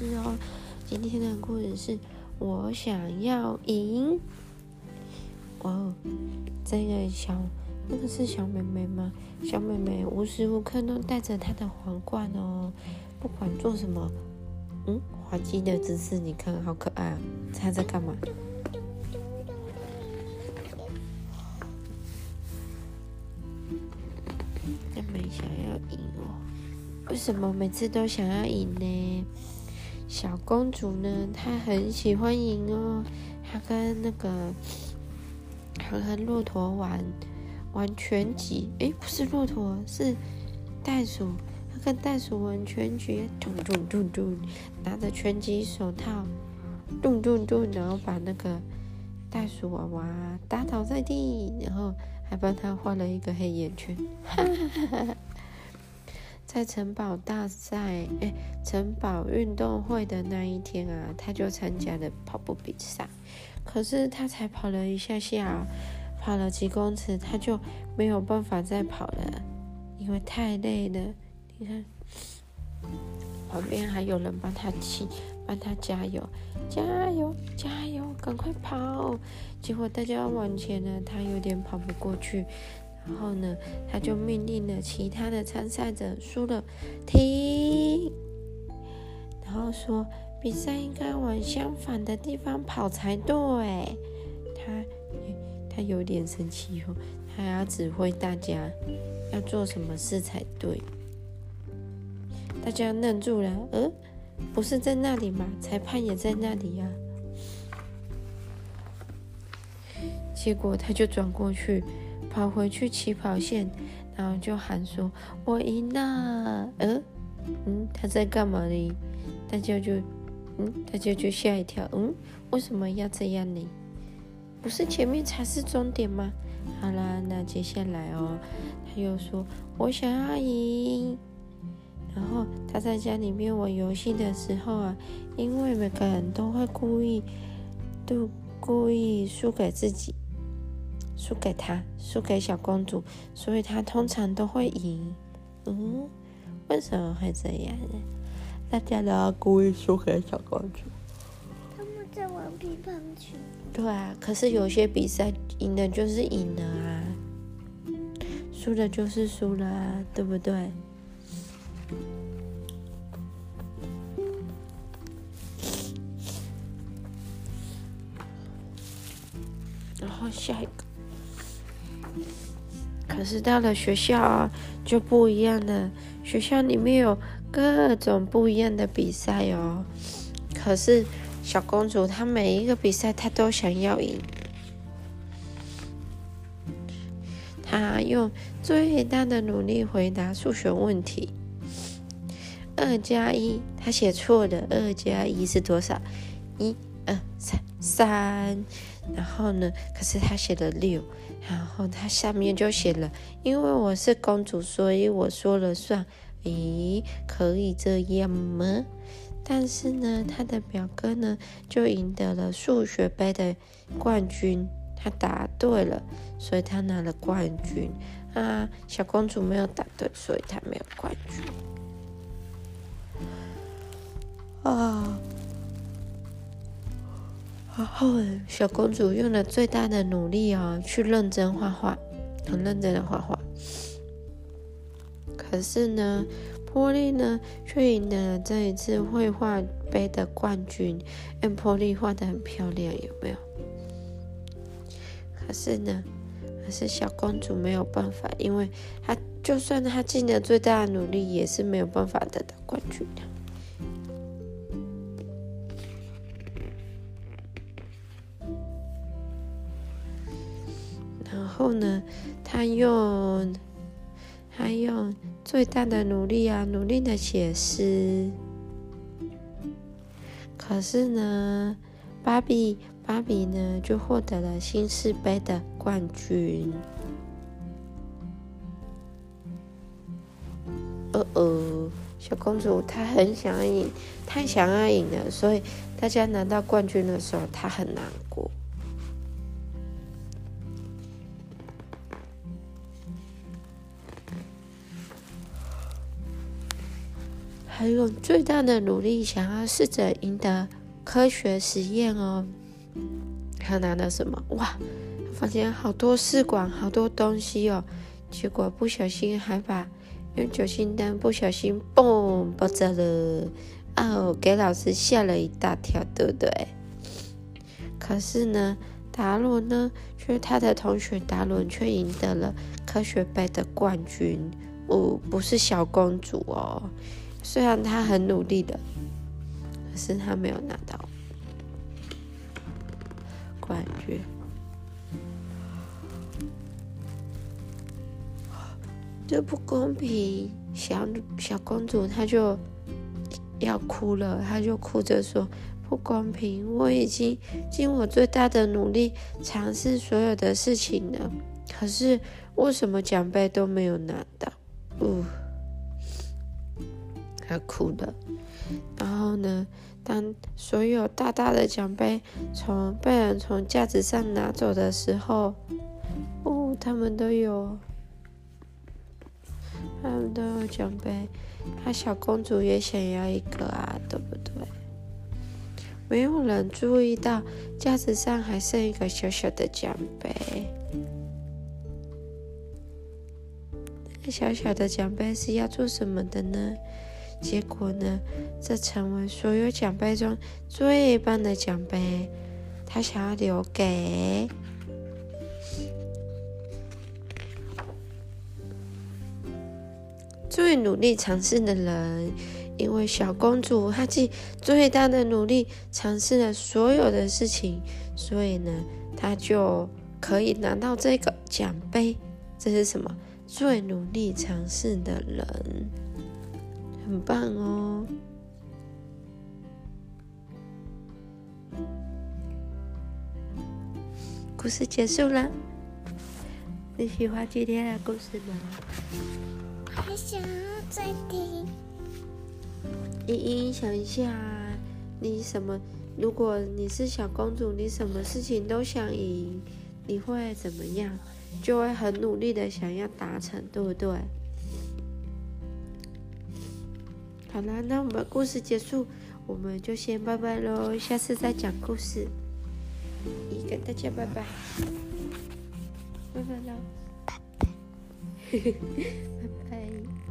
事哦。今天的故事是我想要赢。哇哦，这个小那个是小妹妹吗？小妹妹无时无刻都带着她的皇冠哦，不管做什么，嗯，滑稽的姿势，你看好可爱啊！她在干嘛？妹妹想要赢哦，为什么每次都想要赢呢？小公主呢，她很喜欢赢哦。她跟那个，她跟骆驼玩玩拳击。诶，不是骆驼，是袋鼠。她跟袋鼠玩拳击，咚咚咚咚，拿着拳击手套，咚咚咚，然后把那个袋鼠娃娃打倒在地，然后还帮他画了一个黑眼圈。哈哈哈哈。在城堡大赛，哎，城堡运动会的那一天啊，他就参加了跑步比赛。可是他才跑了一下下，跑了几公尺，他就没有办法再跑了，因为太累了。你看，旁边还有人帮他气，帮他加油，加油，加油，赶快跑！结果大家往前呢，他有点跑不过去。然后呢，他就命令了其他的参赛者输了停，然后说比赛应该往相反的地方跑才对。他他有点生气哦，他要指挥大家要做什么事才对。大家愣住了，呃，不是在那里吗？裁判也在那里呀。结果他就转过去。跑回去起跑线，然后就喊说：“我赢了！”呃嗯，他在干嘛呢？大家就嗯，大家就吓一跳。嗯，为什么要这样呢？不是前面才是终点吗？好啦，那接下来哦，他又说：“我想要赢。”然后他在家里面玩游戏的时候啊，因为每个人都会故意都故意输给自己。输给他，输给小公主，所以他通常都会赢。嗯，为什么会这样呢？大家都要故意输给小公主。他们在玩乒乓球。对啊，可是有些比赛赢的就是赢了啊，输的就是输了啊，对不对？然后下一个。可是到了学校，就不一样了。学校里面有各种不一样的比赛哦。可是小公主她每一个比赛她都想要赢，她用最大的努力回答数学问题。二加一，她写错了。二加一是多少？一、二、三，三。然后呢？可是他写了六。然后他下面就写了，因为我是公主，所以我说了算。咦，可以这样吗？但是呢，他的表哥呢就赢得了数学杯的冠军，他答对了，所以他拿了冠军。啊，小公主没有答对，所以她没有冠军。啊。然后，小公主用了最大的努力哦，去认真画画，很认真的画画。可是呢，波利呢却赢得了这一次绘画杯的冠军。因为波利画的很漂亮，有没有？可是呢，可是小公主没有办法，因为她就算她尽了最大的努力，也是没有办法得到冠军的。然后呢，他用他用最大的努力啊，努力的写诗。可是呢，芭比芭比呢就获得了新世杯的冠军。哦哦，小公主她很想赢，太想要赢了，所以大家拿到冠军的时候，她很难过。他用最大的努力想要试着赢得科学实验哦。他拿了什么？哇！发现好多试管，好多东西哦。结果不小心还把用酒精灯不小心嘣爆炸了哦，给老师吓了一大跳，对不对？可是呢，达伦呢，却他的同学达伦却赢得了科学杯的冠军。哦，不是小公主哦。虽然他很努力的，可是他没有拿到冠军。这不公平！小小公主她就要哭了，她就哭着说：“不公平！我已经尽我最大的努力尝试所有的事情了，可是为什么奖杯都没有拿到？”呜，她哭了。然后呢，当所有大大的奖杯从被人从架子上拿走的时候，哦，他们都有。他们都有奖杯，那小公主也想要一个啊，对不对？没有人注意到架子上还剩一个小小的奖杯。小小的奖杯是要做什么的呢？结果呢，这成为所有奖杯中最棒的奖杯，他想要留给。最努力尝试的人，因为小公主她尽最大的努力尝试了所有的事情，所以呢，她就可以拿到这个奖杯。这是什么？最努力尝试的人，很棒哦！故事结束了，你喜欢今天的故事吗？还想要再听？依依，想一下，你什么？如果你是小公主，你什么事情都想赢，你会怎么样？就会很努力的想要达成，对不对？好啦，那我们故事结束，我们就先拜拜喽，下次再讲故事。一跟大家拜拜，拜拜喽。拜拜。